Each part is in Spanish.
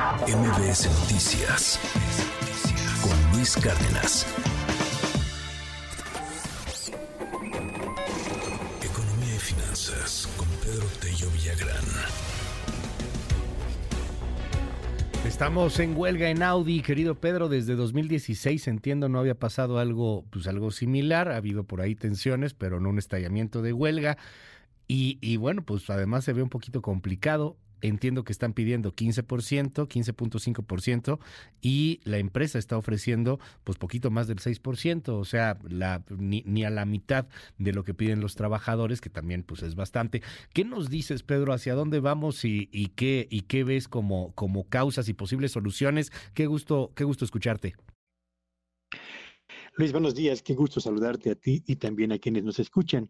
MBS Noticias con Luis Cárdenas. Economía y finanzas con Pedro Tello Villagrán. Estamos en huelga en Audi, querido Pedro, desde 2016 entiendo no había pasado algo, pues algo similar, ha habido por ahí tensiones, pero no un estallamiento de huelga. Y, y bueno, pues además se ve un poquito complicado entiendo que están pidiendo 15%, 15.5% y la empresa está ofreciendo pues poquito más del 6%, o sea, la, ni, a la mitad de lo que piden los trabajadores, que también pues es bastante. ¿Qué nos dices, Pedro, hacia dónde vamos y, y qué y qué ves como como causas y posibles soluciones? Qué gusto qué gusto escucharte. Luis, buenos días, qué gusto saludarte a ti y también a quienes nos escuchan.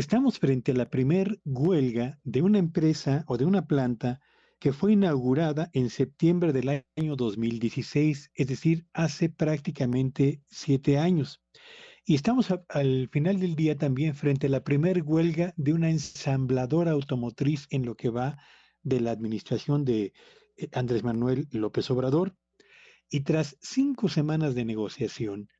Estamos frente a la primer huelga de una empresa o de una planta que fue inaugurada en septiembre del año 2016, es decir, hace prácticamente siete años. Y estamos al final del día también frente a la primer huelga de una ensambladora automotriz en lo que va de la administración de eh, Andrés Manuel López Obrador. Y tras cinco semanas de negociación,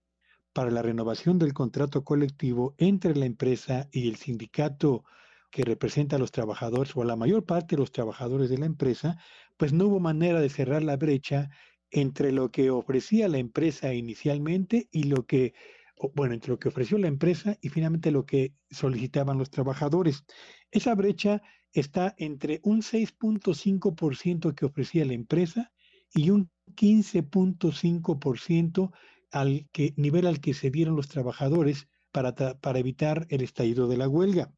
para la renovación del contrato colectivo entre la empresa y el sindicato que representa a los trabajadores o a la mayor parte de los trabajadores de la empresa, pues no hubo manera de cerrar la brecha entre lo que ofrecía la empresa inicialmente y lo que, bueno, entre lo que ofreció la empresa y finalmente lo que solicitaban los trabajadores. Esa brecha está entre un 6.5% que ofrecía la empresa y un 15.5% al que, nivel al que se dieron los trabajadores para, para evitar el estallido de la huelga.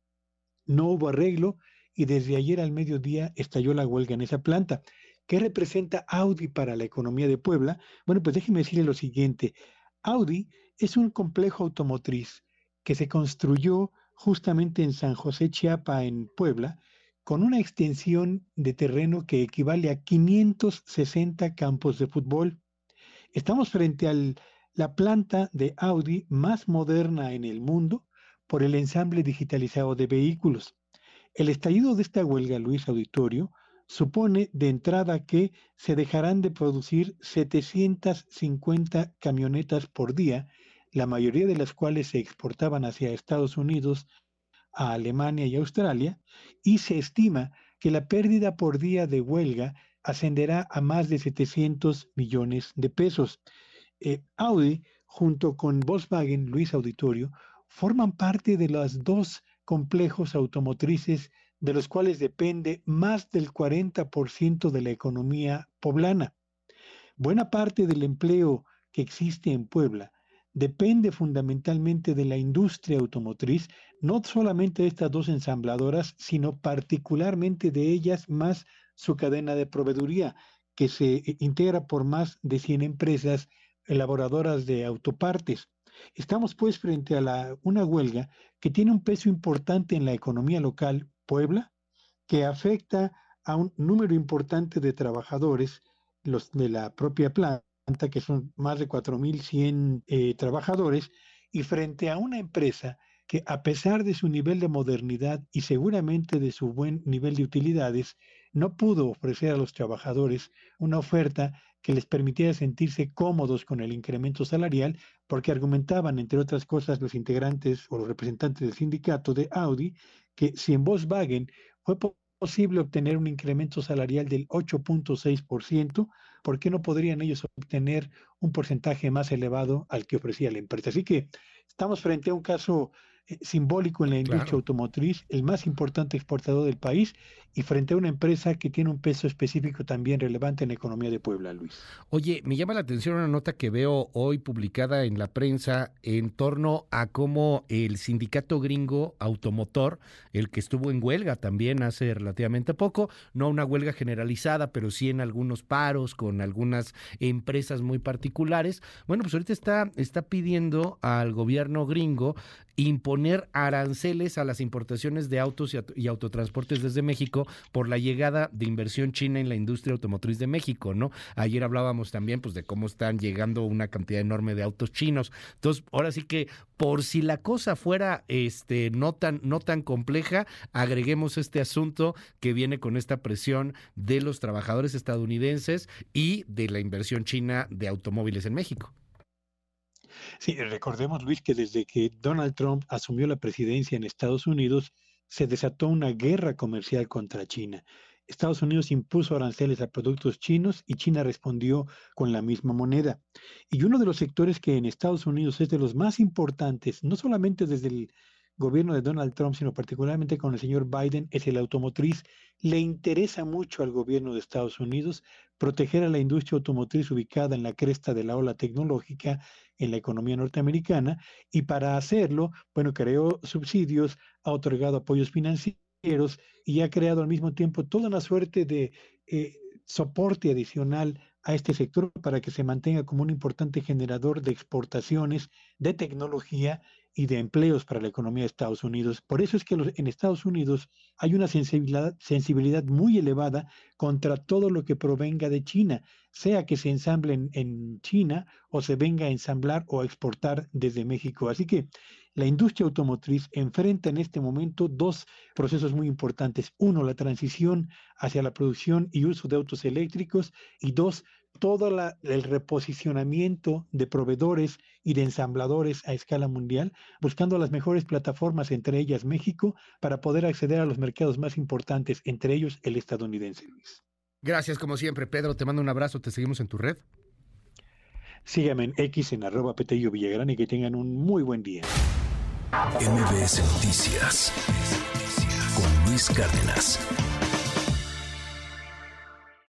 No hubo arreglo y desde ayer al mediodía estalló la huelga en esa planta. ¿Qué representa Audi para la economía de Puebla? Bueno, pues déjeme decirle lo siguiente. Audi es un complejo automotriz que se construyó justamente en San José Chiapa, en Puebla, con una extensión de terreno que equivale a 560 campos de fútbol. Estamos frente al la planta de Audi más moderna en el mundo por el ensamble digitalizado de vehículos. El estallido de esta huelga, Luis Auditorio, supone de entrada que se dejarán de producir 750 camionetas por día, la mayoría de las cuales se exportaban hacia Estados Unidos, a Alemania y Australia, y se estima que la pérdida por día de huelga ascenderá a más de 700 millones de pesos. Eh, Audi, junto con Volkswagen, Luis Auditorio, forman parte de los dos complejos automotrices de los cuales depende más del 40% de la economía poblana. Buena parte del empleo que existe en Puebla depende fundamentalmente de la industria automotriz, no solamente de estas dos ensambladoras, sino particularmente de ellas más su cadena de proveeduría, que se eh, integra por más de 100 empresas elaboradoras de autopartes. Estamos pues frente a una huelga que tiene un peso importante en la economía local, Puebla, que afecta a un número importante de trabajadores, los de la propia planta, que son más de 4.100 eh, trabajadores, y frente a una empresa que a pesar de su nivel de modernidad y seguramente de su buen nivel de utilidades, no pudo ofrecer a los trabajadores una oferta que les permitiera sentirse cómodos con el incremento salarial, porque argumentaban, entre otras cosas, los integrantes o los representantes del sindicato de Audi, que si en Volkswagen fue posible obtener un incremento salarial del 8.6%, ¿por qué no podrían ellos obtener un porcentaje más elevado al que ofrecía la empresa? Así que estamos frente a un caso simbólico en la industria automotriz, el más importante exportador del país y frente a una empresa que tiene un peso específico también relevante en la economía de Puebla, Luis. Oye, me llama la atención una nota que veo hoy publicada en la prensa en torno a cómo el sindicato gringo automotor, el que estuvo en huelga también hace relativamente poco, no una huelga generalizada, pero sí en algunos paros con algunas empresas muy particulares, bueno, pues ahorita está, está pidiendo al gobierno gringo imponer aranceles a las importaciones de autos y, autotransportes desde México por la llegada de inversión china en la industria automotriz de México, ¿no? Ayer hablábamos también pues de cómo están llegando una cantidad enorme de autos chinos. Entonces, ahora sí que por si la cosa fuera este no tan no tan compleja, agreguemos este asunto que viene con esta presión de los trabajadores estadounidenses y de la inversión china de automóviles en México. Sí, recordemos, Luis, que desde que Donald Trump asumió la presidencia en Estados Unidos, se desató una guerra comercial contra China. Estados Unidos impuso aranceles a productos chinos y China respondió con la misma moneda. Y uno de los sectores que en Estados Unidos es de los más importantes, no solamente desde el gobierno de Donald Trump, sino particularmente con el señor Biden, es el automotriz. Le interesa mucho al gobierno de Estados Unidos proteger a la industria automotriz ubicada en la cresta de la ola tecnológica en la economía norteamericana y para hacerlo, bueno, creó subsidios, ha otorgado apoyos financieros y ha creado al mismo tiempo toda una suerte de eh, soporte adicional a este sector para que se mantenga como un importante generador de exportaciones de tecnología y de empleos para la economía de Estados Unidos. Por eso es que en Estados Unidos hay una sensibilidad, sensibilidad muy elevada contra todo lo que provenga de China, sea que se ensamble en, en China o se venga a ensamblar o a exportar desde México. Así que la industria automotriz enfrenta en este momento dos procesos muy importantes. Uno, la transición hacia la producción y uso de autos eléctricos y dos, todo el reposicionamiento de proveedores y de ensambladores a escala mundial, buscando las mejores plataformas, entre ellas México, para poder acceder a los mercados más importantes, entre ellos el estadounidense, Luis. Gracias, como siempre, Pedro. Te mando un abrazo. Te seguimos en tu red. Síganme en X en arroba Petello Villagrán y que tengan un muy buen día. MBS Noticias con Luis Cárdenas.